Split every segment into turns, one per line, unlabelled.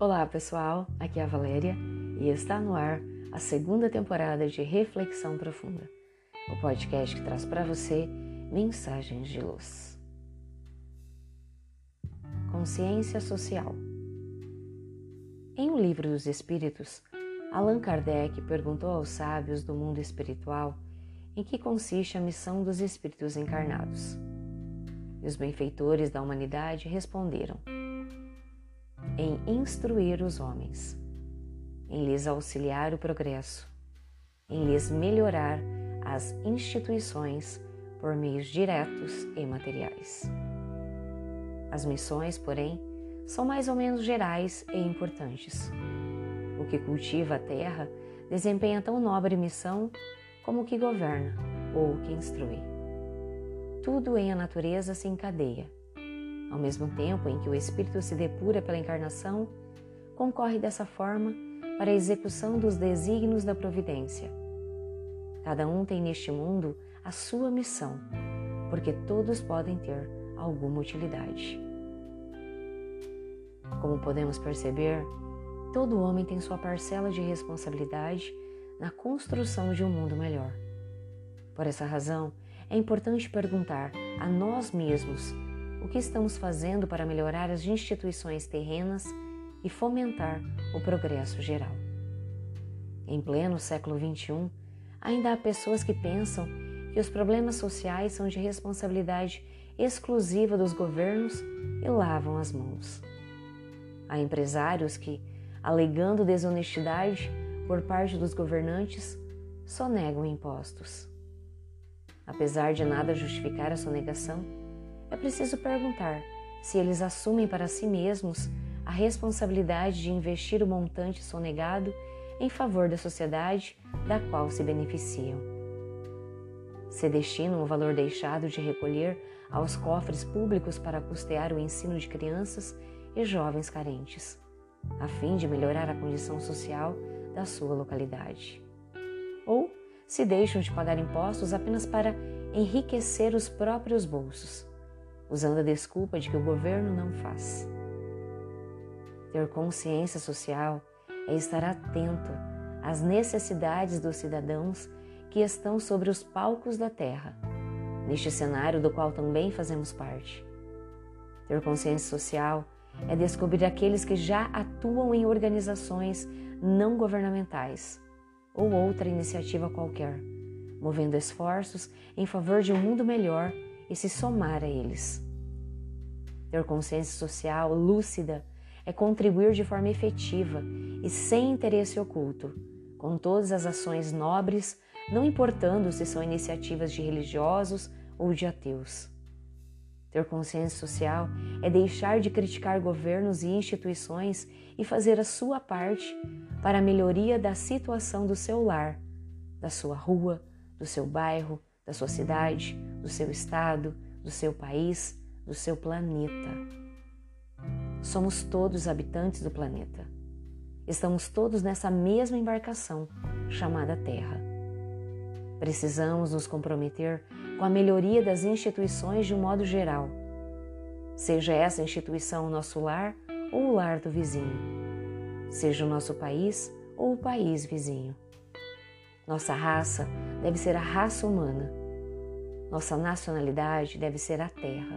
Olá pessoal, aqui é a Valéria e está no ar a segunda temporada de Reflexão Profunda, o podcast que traz para você mensagens de luz. Consciência Social Em O Livro dos Espíritos, Allan Kardec perguntou aos sábios do mundo espiritual em que consiste a missão dos espíritos encarnados. E os benfeitores da humanidade responderam: em instruir os homens, em lhes auxiliar o progresso, em lhes melhorar as instituições por meios diretos e materiais. As missões, porém, são mais ou menos gerais e importantes. O que cultiva a terra desempenha tão nobre missão como o que governa ou o que instrui. Tudo em a natureza se encadeia ao mesmo tempo em que o espírito se depura pela encarnação, concorre dessa forma para a execução dos desígnios da providência. Cada um tem neste mundo a sua missão, porque todos podem ter alguma utilidade. Como podemos perceber, todo homem tem sua parcela de responsabilidade na construção de um mundo melhor. Por essa razão, é importante perguntar a nós mesmos o que estamos fazendo para melhorar as instituições terrenas e fomentar o progresso geral. Em pleno século XXI, ainda há pessoas que pensam que os problemas sociais são de responsabilidade exclusiva dos governos e lavam as mãos. Há empresários que, alegando desonestidade por parte dos governantes, sonegam impostos. Apesar de nada justificar a sonegação, é preciso perguntar se eles assumem para si mesmos a responsabilidade de investir o montante sonegado em favor da sociedade da qual se beneficiam. Se destinam o valor deixado de recolher aos cofres públicos para custear o ensino de crianças e jovens carentes, a fim de melhorar a condição social da sua localidade. Ou se deixam de pagar impostos apenas para enriquecer os próprios bolsos usando a desculpa de que o governo não faz. Ter consciência social é estar atento às necessidades dos cidadãos que estão sobre os palcos da terra, neste cenário do qual também fazemos parte. Ter consciência social é descobrir aqueles que já atuam em organizações não governamentais ou outra iniciativa qualquer, movendo esforços em favor de um mundo melhor e se somar a eles. Ter consciência social lúcida é contribuir de forma efetiva e sem interesse oculto, com todas as ações nobres, não importando se são iniciativas de religiosos ou de ateus. Ter consciência social é deixar de criticar governos e instituições e fazer a sua parte para a melhoria da situação do seu lar, da sua rua, do seu bairro, da sua cidade, do seu estado, do seu país, do seu planeta. Somos todos habitantes do planeta. Estamos todos nessa mesma embarcação chamada Terra. Precisamos nos comprometer com a melhoria das instituições de um modo geral, seja essa instituição o nosso lar ou o lar do vizinho, seja o nosso país ou o país vizinho. Nossa raça deve ser a raça humana nossa nacionalidade deve ser a terra.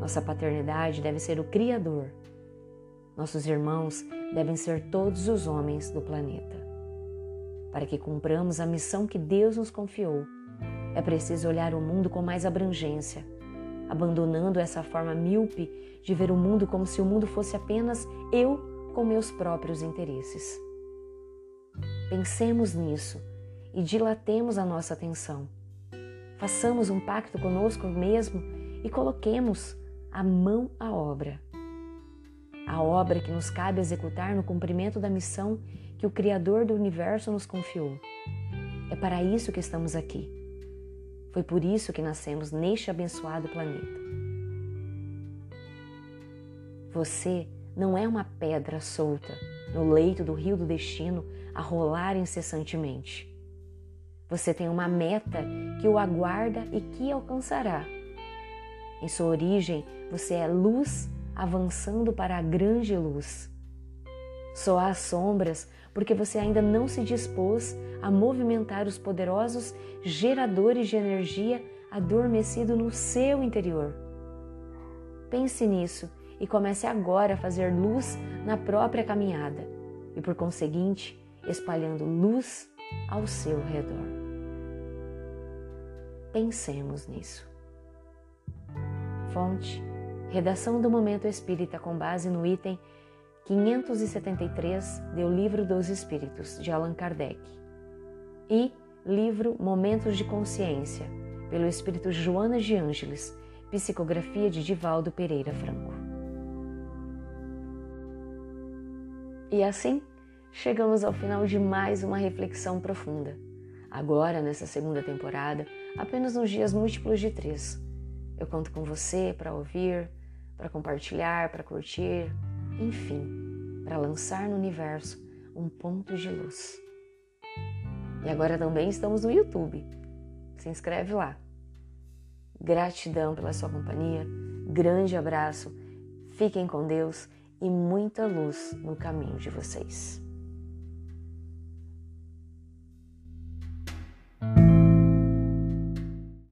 Nossa paternidade deve ser o Criador. Nossos irmãos devem ser todos os homens do planeta. Para que cumpramos a missão que Deus nos confiou, é preciso olhar o mundo com mais abrangência, abandonando essa forma míope de ver o mundo como se o mundo fosse apenas eu com meus próprios interesses. Pensemos nisso e dilatemos a nossa atenção Façamos um pacto conosco mesmo e coloquemos a mão à obra. A obra que nos cabe executar no cumprimento da missão que o Criador do universo nos confiou. É para isso que estamos aqui. Foi por isso que nascemos neste abençoado planeta. Você não é uma pedra solta no leito do rio do destino a rolar incessantemente. Você tem uma meta que o aguarda e que alcançará. Em sua origem, você é luz avançando para a grande luz. Só há sombras porque você ainda não se dispôs a movimentar os poderosos geradores de energia adormecido no seu interior. Pense nisso e comece agora a fazer luz na própria caminhada e, por conseguinte, espalhando luz ao seu redor. Pensemos nisso. Fonte: Redação do Momento Espírita com base no item 573 do Livro dos Espíritos, de Allan Kardec. E livro Momentos de Consciência, pelo Espírito Joana de Ângeles, psicografia de Divaldo Pereira Franco. E assim, chegamos ao final de mais uma reflexão profunda. Agora, nessa segunda temporada, apenas nos dias múltiplos de três. Eu conto com você para ouvir, para compartilhar, para curtir, enfim, para lançar no universo um ponto de luz. E agora também estamos no YouTube. Se inscreve lá. Gratidão pela sua companhia, grande abraço, fiquem com Deus e muita luz no caminho de vocês.